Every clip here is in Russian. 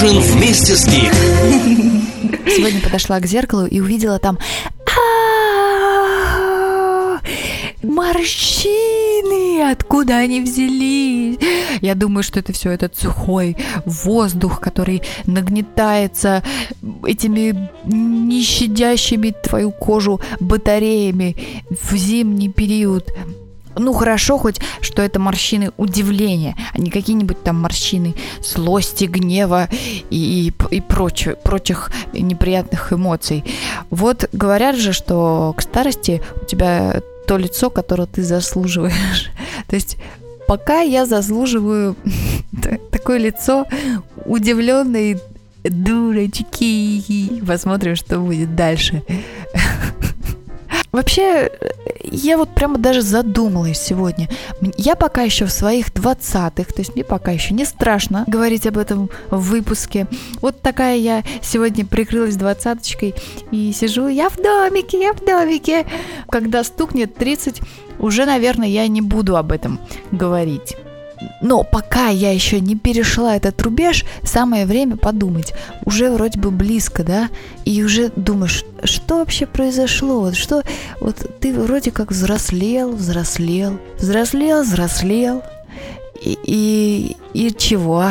Ужин вместе с Гик. Сегодня подошла к зеркалу и увидела там «А, морщины, откуда они взялись? Я думаю, что это все этот сухой воздух, который нагнетается этими нещадящими твою кожу батареями в зимний период. Ну хорошо хоть, что это морщины удивления, а не какие-нибудь там морщины злости, гнева и, и, и прочее, прочих неприятных эмоций. Вот говорят же, что к старости у тебя то лицо, которое ты заслуживаешь. То есть пока я заслуживаю такое лицо удивленной дурочки. Посмотрим, что будет дальше. Вообще, я вот прямо даже задумалась сегодня. Я пока еще в своих двадцатых, то есть мне пока еще не страшно говорить об этом в выпуске. Вот такая я сегодня прикрылась двадцаточкой и сижу, я в домике, я в домике. Когда стукнет 30, уже, наверное, я не буду об этом говорить. Но пока я еще не перешла этот рубеж, самое время подумать. Уже вроде бы близко, да? И уже думаешь, что вообще произошло? Вот что, вот ты вроде как взрослел, взрослел, взрослел, взрослел. И, и, и чего?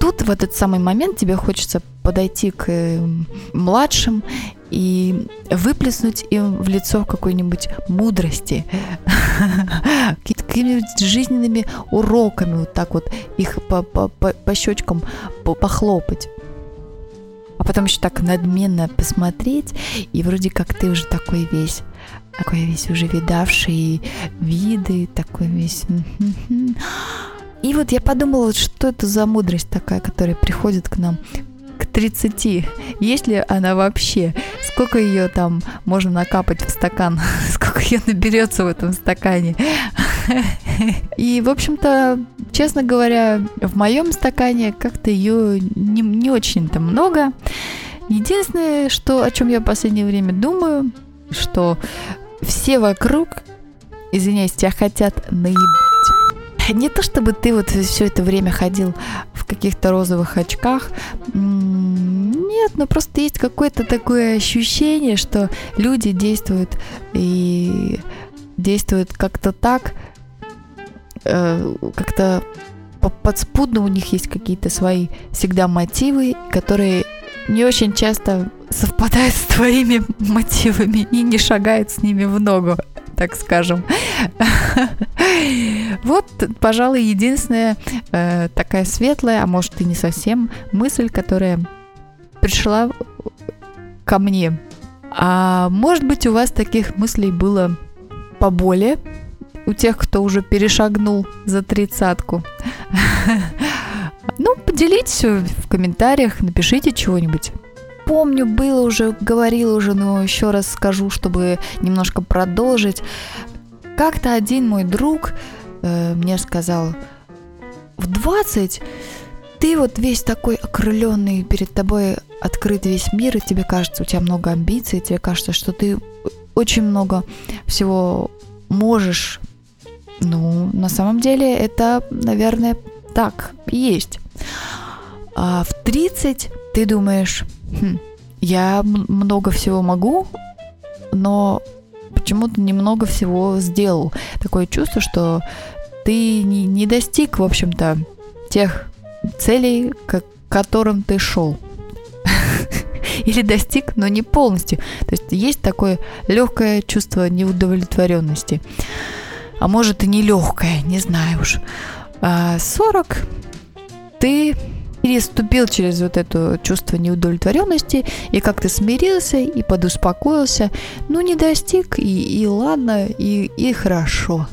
Тут в этот самый момент тебе хочется подойти к эм, младшим и выплеснуть им в лицо какой-нибудь мудрости, какими-нибудь жизненными уроками, вот так вот их по, по, по, по щечкам похлопать. А потом еще так надменно посмотреть, и вроде как ты уже такой весь, такой весь уже видавший виды, такой весь... И вот я подумала, что это за мудрость такая, которая приходит к нам к 30. Есть ли она вообще? Сколько ее там можно накапать в стакан? Сколько ее наберется в этом стакане? И, в общем-то, честно говоря, в моем стакане как-то ее не, не очень-то много. Единственное, что, о чем я в последнее время думаю, что все вокруг, извиняюсь, тебя хотят наебать не то чтобы ты вот все это время ходил в каких-то розовых очках. Нет, но просто есть какое-то такое ощущение, что люди действуют и действуют как-то так, э, как-то подспудно у них есть какие-то свои всегда мотивы, которые не очень часто совпадают с твоими мотивами и не шагают с ними в ногу так скажем. Вот, пожалуй, единственная э, такая светлая, а может и не совсем, мысль, которая пришла ко мне. А может быть, у вас таких мыслей было поболее, у тех, кто уже перешагнул за тридцатку. Ну, поделитесь в комментариях, напишите чего-нибудь помню, было уже, говорила уже, но еще раз скажу, чтобы немножко продолжить. Как-то один мой друг э, мне сказал, в 20 ты вот весь такой окрыленный, перед тобой открыт весь мир, и тебе кажется, у тебя много амбиций, тебе кажется, что ты очень много всего можешь. Ну, на самом деле это, наверное, так и есть. А в 30 ты думаешь, хм, я много всего могу, но почему-то немного всего сделал. Такое чувство, что ты не, не достиг, в общем-то, тех целей, к которым ты шел. Или достиг, но не полностью. То есть есть такое легкое чувство неудовлетворенности. А может и не легкое, не знаю уж. 40 а ты переступил через вот это чувство неудовлетворенности и как-то смирился и подуспокоился. Ну, не достиг, и, и ладно, и, и хорошо.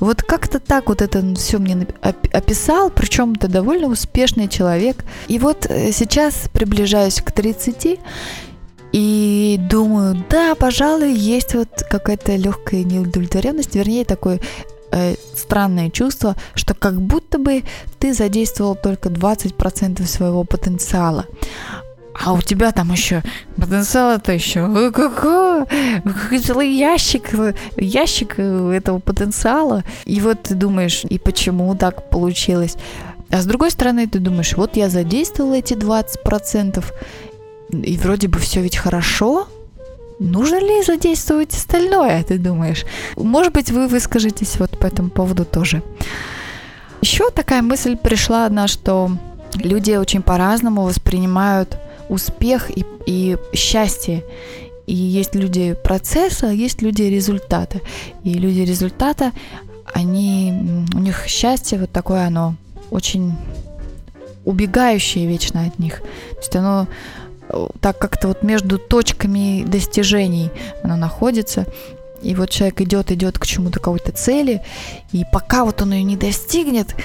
Вот как-то так вот это все мне описал, причем это довольно успешный человек. И вот э, сейчас приближаюсь к 30 и думаю, да, пожалуй, есть вот какая-то легкая неудовлетворенность, вернее, такой э, странное чувство, что как будто бы ты задействовал только 20% своего потенциала. А у тебя там еще потенциал это еще целый ящик, ящик этого потенциала. И вот ты думаешь, и почему так получилось? А с другой стороны, ты думаешь, вот я задействовала эти 20%, и вроде бы все ведь хорошо, нужно ли задействовать остальное, ты думаешь? Может быть, вы выскажетесь вот по этому поводу тоже. Еще такая мысль пришла одна, что люди очень по-разному воспринимают успех и, и счастье. И есть люди процесса, а есть люди результата. И люди результата, они, у них счастье вот такое оно очень убегающее вечно от них. То есть оно так как-то вот между точками достижений оно находится. И вот человек идет, идет к чему-то какой-то цели, и пока вот он ее не достигнет,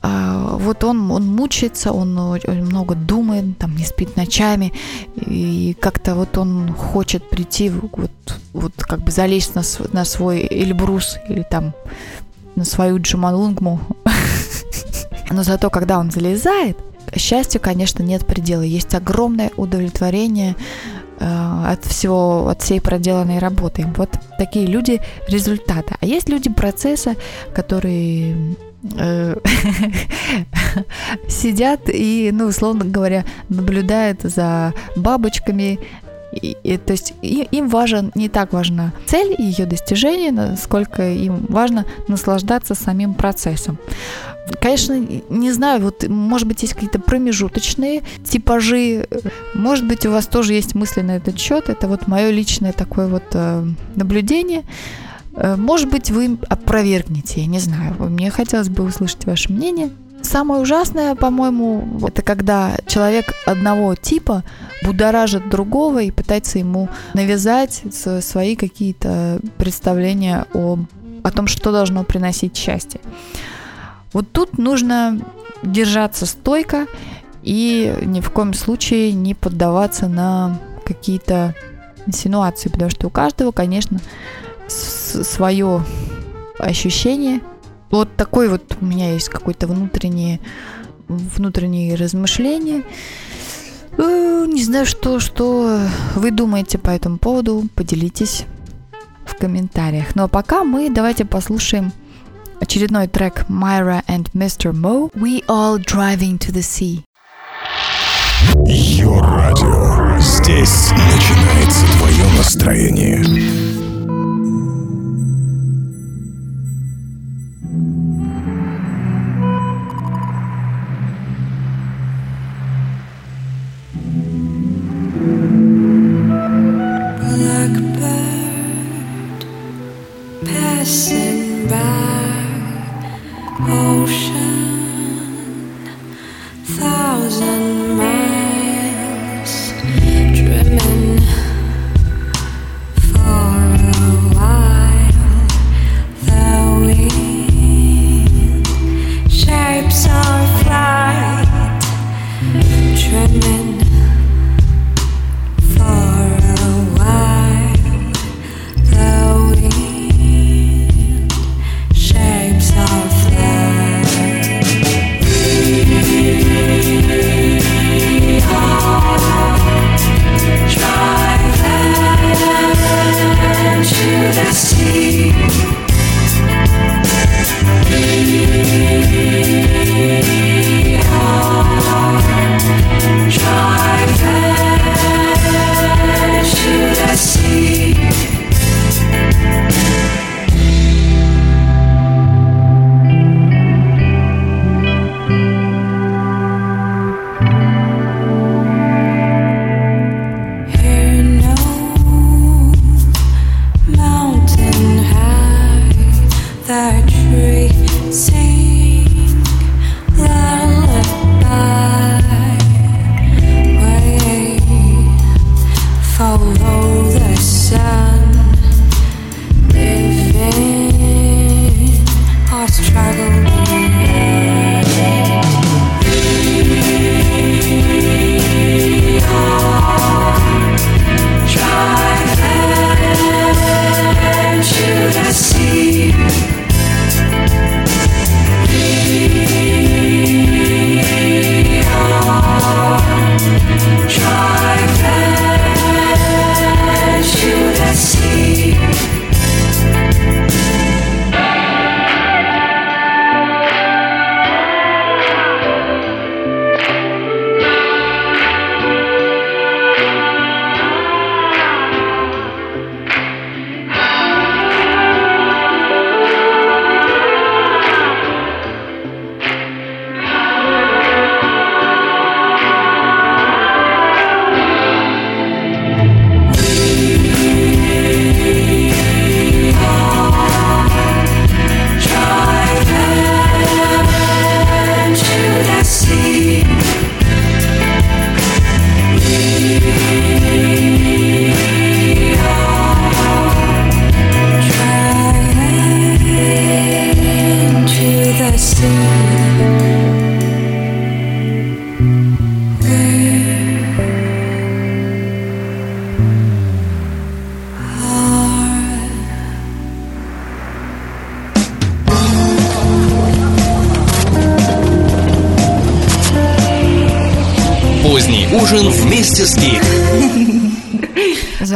а, вот он, он мучается, он много думает, там не спит ночами, и как-то вот он хочет прийти, вот, вот как бы залезть на, на свой Эльбрус или там на свою Джамалунгму. Но зато, когда он залезает, счастью, конечно, нет предела. Есть огромное удовлетворение э, от всего, от всей проделанной работы. Вот такие люди результата. А есть люди процесса, которые э, сидят и, ну, условно говоря, наблюдают за бабочками, и, и, то есть и, им важен не так важна цель и ее достижение, насколько им важно наслаждаться самим процессом. Конечно, не знаю, вот может быть есть какие-то промежуточные типажи, может быть у вас тоже есть мысли на этот счет. Это вот мое личное такое вот э, наблюдение. Э, может быть, вы опровергнете, я не знаю. Мне хотелось бы услышать ваше мнение. Самое ужасное, по-моему, это когда человек одного типа будоражит другого и пытается ему навязать свои какие-то представления о, о том, что должно приносить счастье. Вот тут нужно держаться стойко и ни в коем случае не поддаваться на какие-то инсинуации, потому что у каждого, конечно, свое ощущение – вот такой вот у меня есть какой-то внутреннее, внутренние размышления. Э, не знаю, что, что вы думаете по этому поводу. Поделитесь в комментариях. Ну а пока мы давайте послушаем очередной трек Myra and Mr. Mo We All Driving to the Sea. Йо радио. Здесь начинается твое настроение.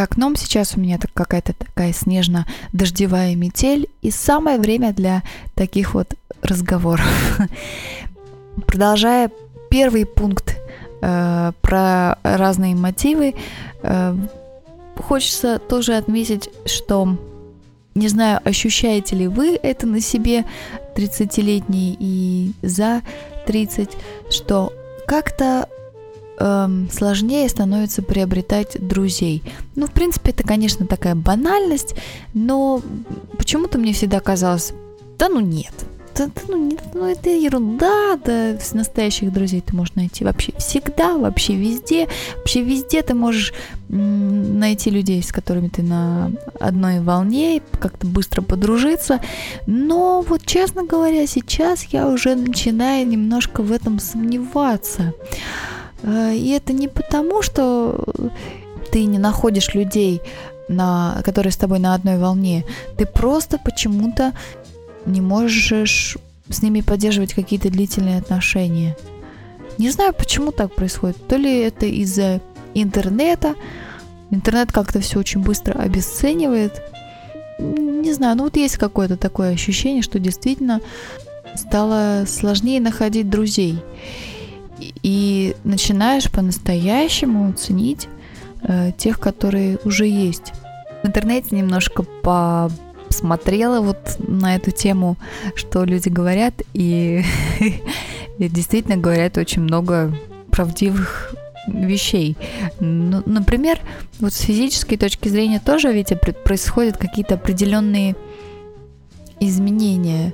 За окном сейчас у меня так какая-то такая снежно-дождевая метель, и самое время для таких вот разговоров. Продолжая первый пункт э, про разные мотивы, э, хочется тоже отметить, что не знаю, ощущаете ли вы это на себе, 30-летний и за 30, что как-то эм, сложнее становится приобретать друзей. Ну, в принципе, это, конечно, такая банальность, но почему-то мне всегда казалось, да ну нет, да, да, ну, не, ну это ерунда, да, с настоящих друзей ты можешь найти вообще всегда, вообще везде, вообще везде ты можешь найти людей, с которыми ты на одной волне, как-то быстро подружиться, но вот честно говоря, сейчас я уже начинаю немножко в этом сомневаться, и это не потому, что ты не находишь людей, на, которые с тобой на одной волне, ты просто почему-то не можешь с ними поддерживать какие-то длительные отношения. Не знаю, почему так происходит. То ли это из-за интернета. Интернет как-то все очень быстро обесценивает. Не знаю, ну вот есть какое-то такое ощущение, что действительно стало сложнее находить друзей. И начинаешь по-настоящему ценить э, тех, которые уже есть. В интернете немножко по смотрела вот на эту тему, что люди говорят, и действительно говорят очень много правдивых вещей. Ну, например, вот с физической точки зрения тоже ведь происходят какие-то определенные изменения.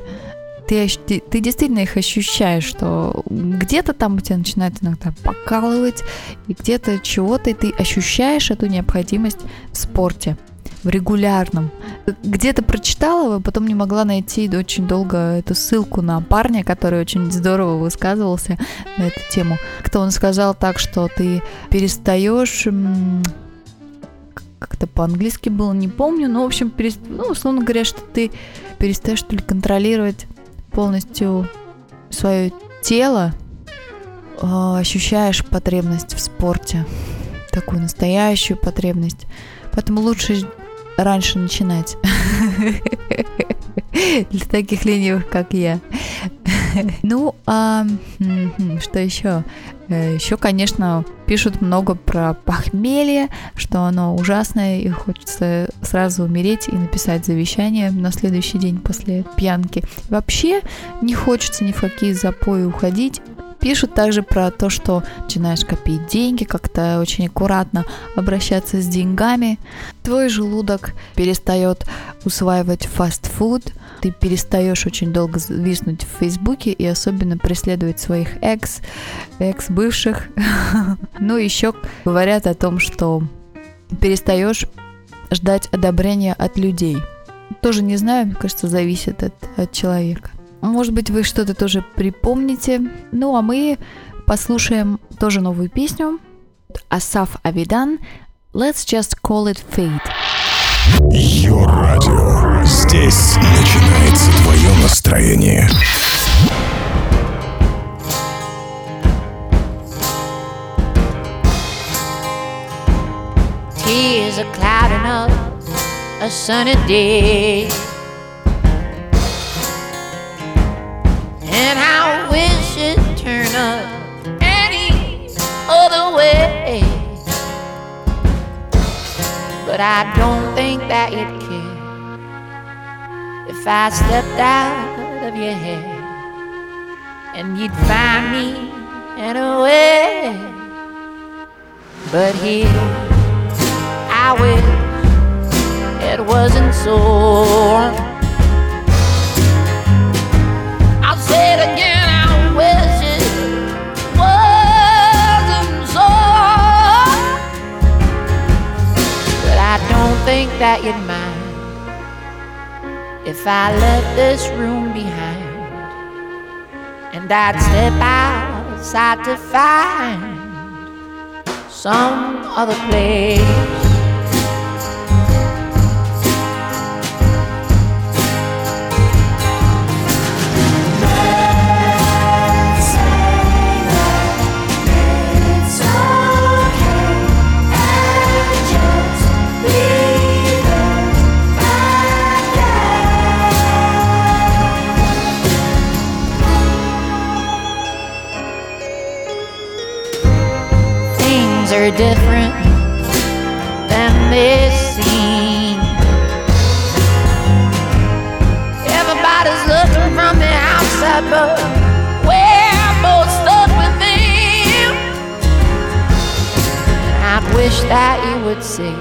Ты, ты, действительно их ощущаешь, что где-то там у тебя начинает иногда покалывать, и где-то чего-то, и ты ощущаешь эту необходимость в спорте в регулярном. Где-то прочитала, потом не могла найти очень долго эту ссылку на парня, который очень здорово высказывался на эту тему. Кто он сказал так, что ты перестаешь как-то по-английски было, не помню, но, в общем, перест... ну, условно говоря, что ты перестаешь, что ли, контролировать полностью свое тело, а, ощущаешь потребность в спорте, такую настоящую потребность. Поэтому лучше раньше начинать. Для таких ленивых, как я. Ну, а что еще? Э, еще, конечно, пишут много про похмелье, что оно ужасное, и хочется сразу умереть и написать завещание на следующий день после пьянки. Вообще не хочется ни в какие запои уходить, Пишут также про то, что начинаешь копить деньги, как-то очень аккуратно обращаться с деньгами. Твой желудок перестает усваивать фастфуд, ты перестаешь очень долго виснуть в Фейсбуке и особенно преследовать своих экс, экс-бывших. Ну, еще говорят о том, что перестаешь ждать одобрения от людей. Тоже не знаю, мне кажется, зависит от, от человека. Может быть, вы что-то тоже припомните. Ну, а мы послушаем тоже новую песню. Асаф Авидан «Let's just call it fate». Йо-радио. Здесь начинается твое настроение. Tears are clouding up a sunny day. And I wish it turned up any other way. But I don't think that you'd care if I stepped out of your head and you'd find me anyway. But here, I wish it wasn't so. You'd mind if I left this room behind and I'd step outside to find some other place. Very different than they seem. Everybody's looking from the outside, but we're both stuck within. I wish that you would see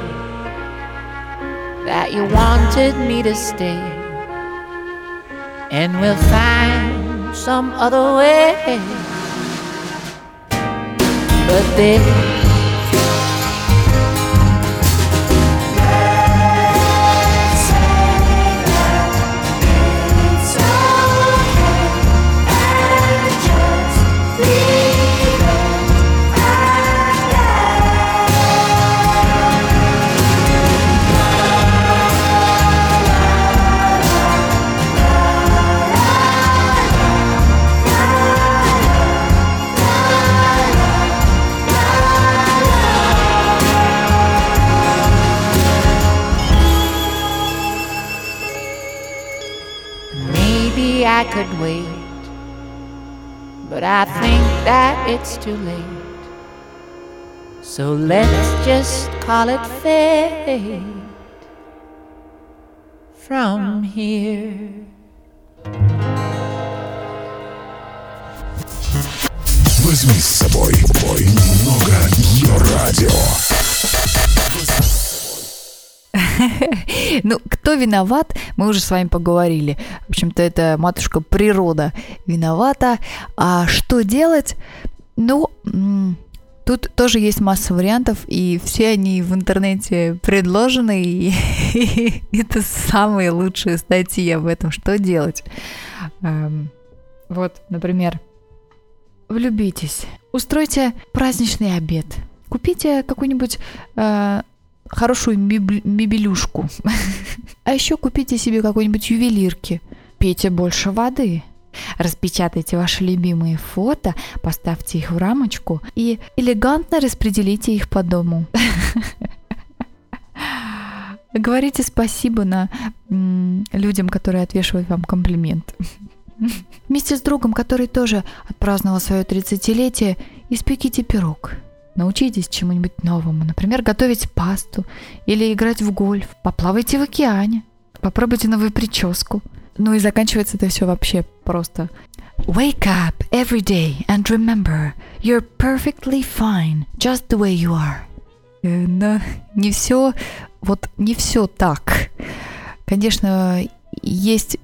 that you wanted me to stay, and we'll find some other way. But this that it's too late. So let's just call it fate from here. Возьми с собой бой немного ее радио. Ну, кто виноват, мы уже с вами поговорили. В общем-то, это матушка природа виновата. А что делать? Ну, тут тоже есть масса вариантов, и все они в интернете предложены, и это самые лучшие статьи об этом, что делать. Эм, Вот, например, влюбитесь, устройте праздничный обед, купите какую-нибудь э, хорошую мебель- мебелюшку, а еще купите себе какой-нибудь ювелирки, пейте больше воды, распечатайте ваши любимые фото, поставьте их в рамочку и элегантно распределите их по дому. Говорите спасибо на людям, которые отвешивают вам комплимент. Вместе с другом, который тоже отпраздновал свое 30-летие, испеките пирог. Научитесь чему-нибудь новому, например, готовить пасту или играть в гольф. Поплавайте в океане. Попробуйте новую прическу. Ну и заканчивается это все вообще просто. Wake up every day and remember, you're perfectly fine, just the way you are. Э, Но не все, вот не все так. Конечно, есть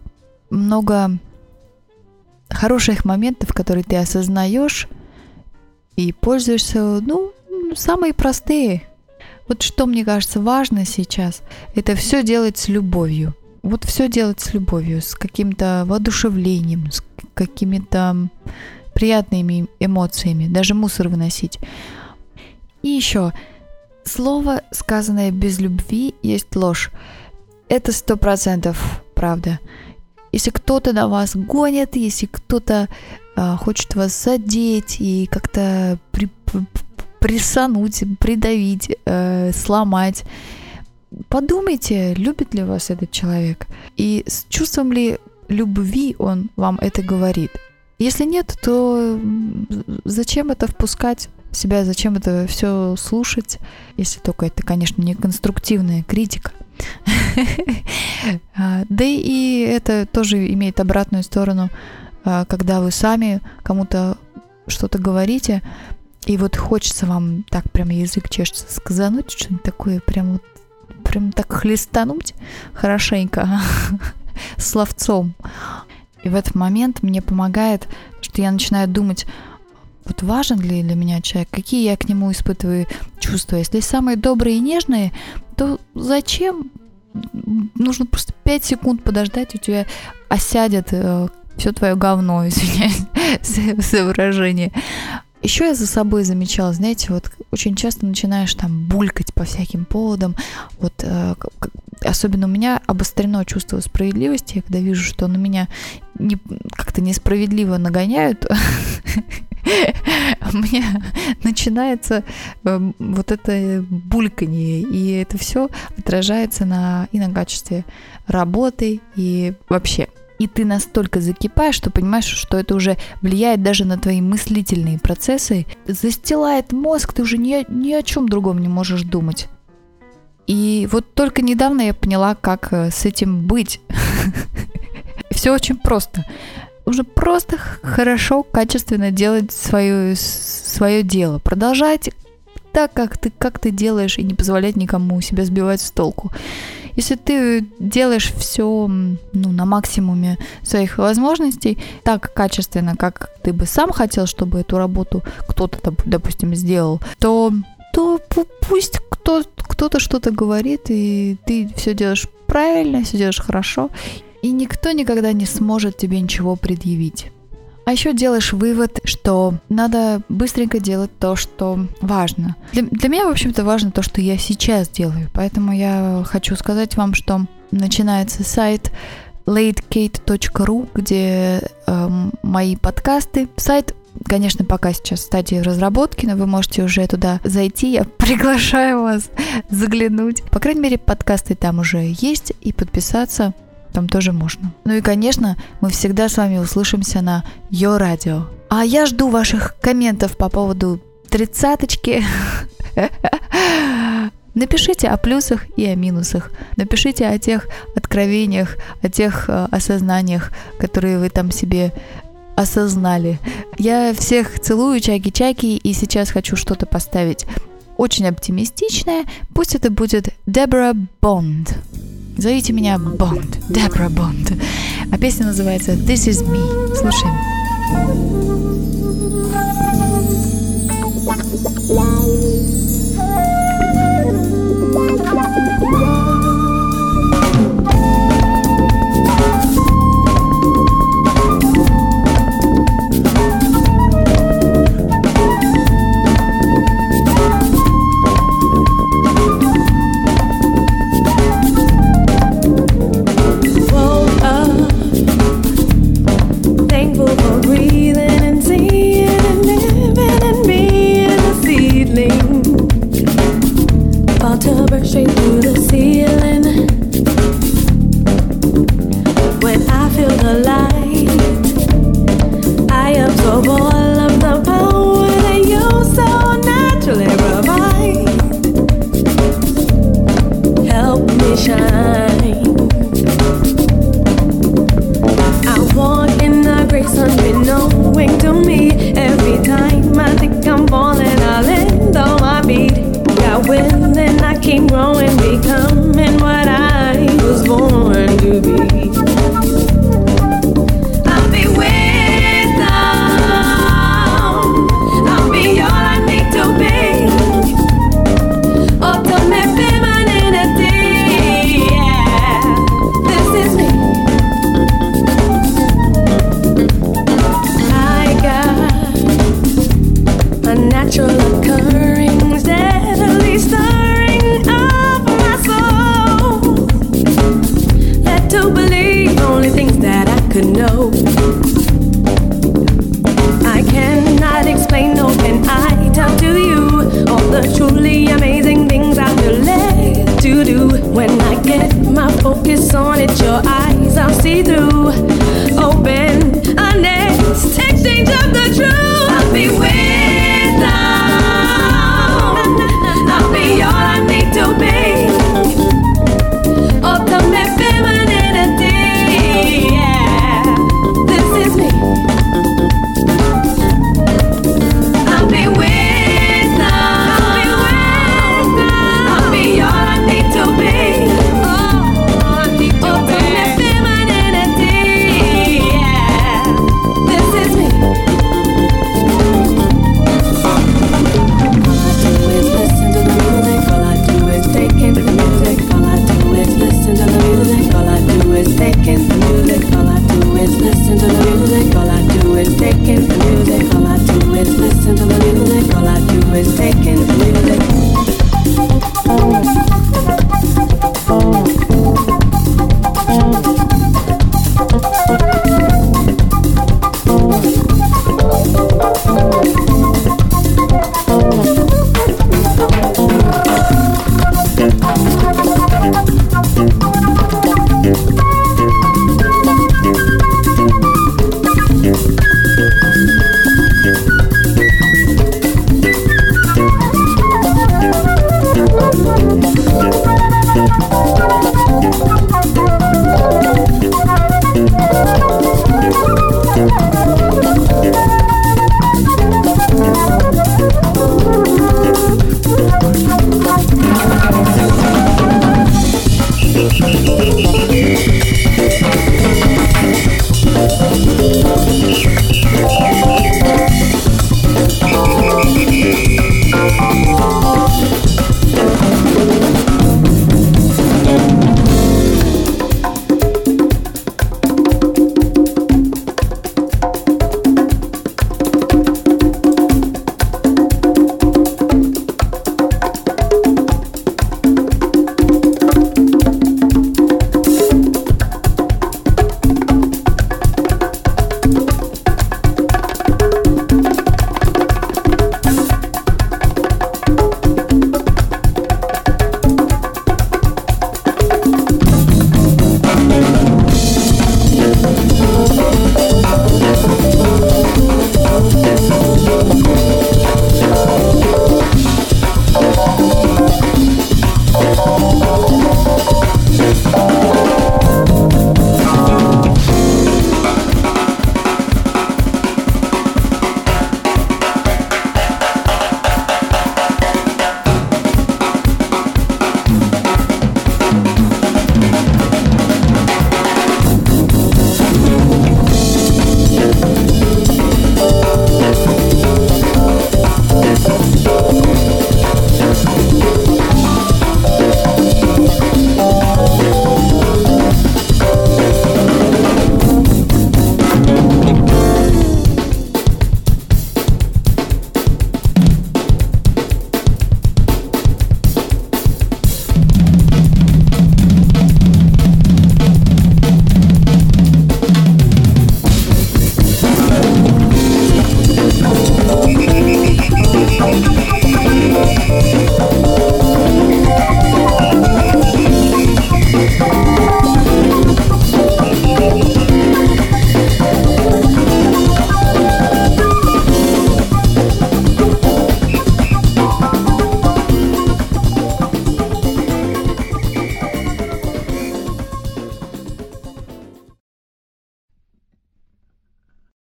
много хороших моментов, которые ты осознаешь и пользуешься, ну, самые простые. Вот что мне кажется важно сейчас, это все делать с любовью. Вот все делать с любовью, с каким-то воодушевлением, с какими-то приятными эмоциями, даже мусор выносить. И еще, слово, сказанное без любви, есть ложь. Это сто процентов правда. Если кто-то на вас гонит, если кто-то хочет вас задеть и как-то при, прессануть, придавить, э, сломать, подумайте, любит ли вас этот человек и с чувством ли любви он вам это говорит. Если нет, то зачем это впускать в себя, зачем это все слушать, если только это, конечно, не конструктивная критика. А, Да и это тоже имеет обратную сторону, а, когда вы сами кому-то что-то говорите, и вот хочется вам так прям язык чешется сказануть, что-нибудь такое прям вот прям так хлестануть хорошенько словцом. И в этот момент мне помогает, что я начинаю думать, вот важен ли для меня человек, какие я к нему испытываю чувства. Если самые добрые и нежные, то зачем? Нужно просто 5 секунд подождать, у тебя осядет все твое говно, извиняюсь за, выражение. Еще я за собой замечала, знаете, вот очень часто начинаешь там булькать по всяким поводам. Вот э, особенно у меня обострено чувство справедливости, когда вижу, что на меня не- как-то несправедливо нагоняют, у меня начинается э, вот это бульканье, и это все отражается на, и на качестве работы, и вообще. И ты настолько закипаешь, что понимаешь, что это уже влияет даже на твои мыслительные процессы, застилает мозг, ты уже ни, ни о чем другом не можешь думать. И вот только недавно я поняла, как э, с этим быть. Все очень просто. Уже просто хорошо, качественно делать свое, свое дело. Продолжать так, как ты, как ты делаешь, и не позволять никому себя сбивать с толку. Если ты делаешь все ну, на максимуме своих возможностей, так качественно, как ты бы сам хотел, чтобы эту работу кто-то, допустим, сделал, то, то пусть кто, кто-то что-то говорит, и ты все делаешь правильно, все делаешь хорошо, и никто никогда не сможет тебе ничего предъявить. А еще делаешь вывод, что надо быстренько делать то, что важно. Для, для меня, в общем-то, важно то, что я сейчас делаю. Поэтому я хочу сказать вам, что начинается сайт latekate.ru, где э, мои подкасты. Сайт конечно, пока сейчас в стадии разработки, но вы можете уже туда зайти. Я приглашаю вас заглянуть. По крайней мере, подкасты там уже есть, и подписаться там тоже можно. Ну и, конечно, мы всегда с вами услышимся на Йо Радио. А я жду ваших комментов по поводу тридцаточки. Напишите о плюсах и о минусах. Напишите о тех откровениях, о тех э, осознаниях, которые вы там себе осознали. Я всех целую, чаки-чаки, и сейчас хочу что-то поставить очень оптимистичное. Пусть это будет Дебора Бонд. Зовите меня Бонд, Дебра Бонд. А песня называется This Is Me. Слушаем. shine.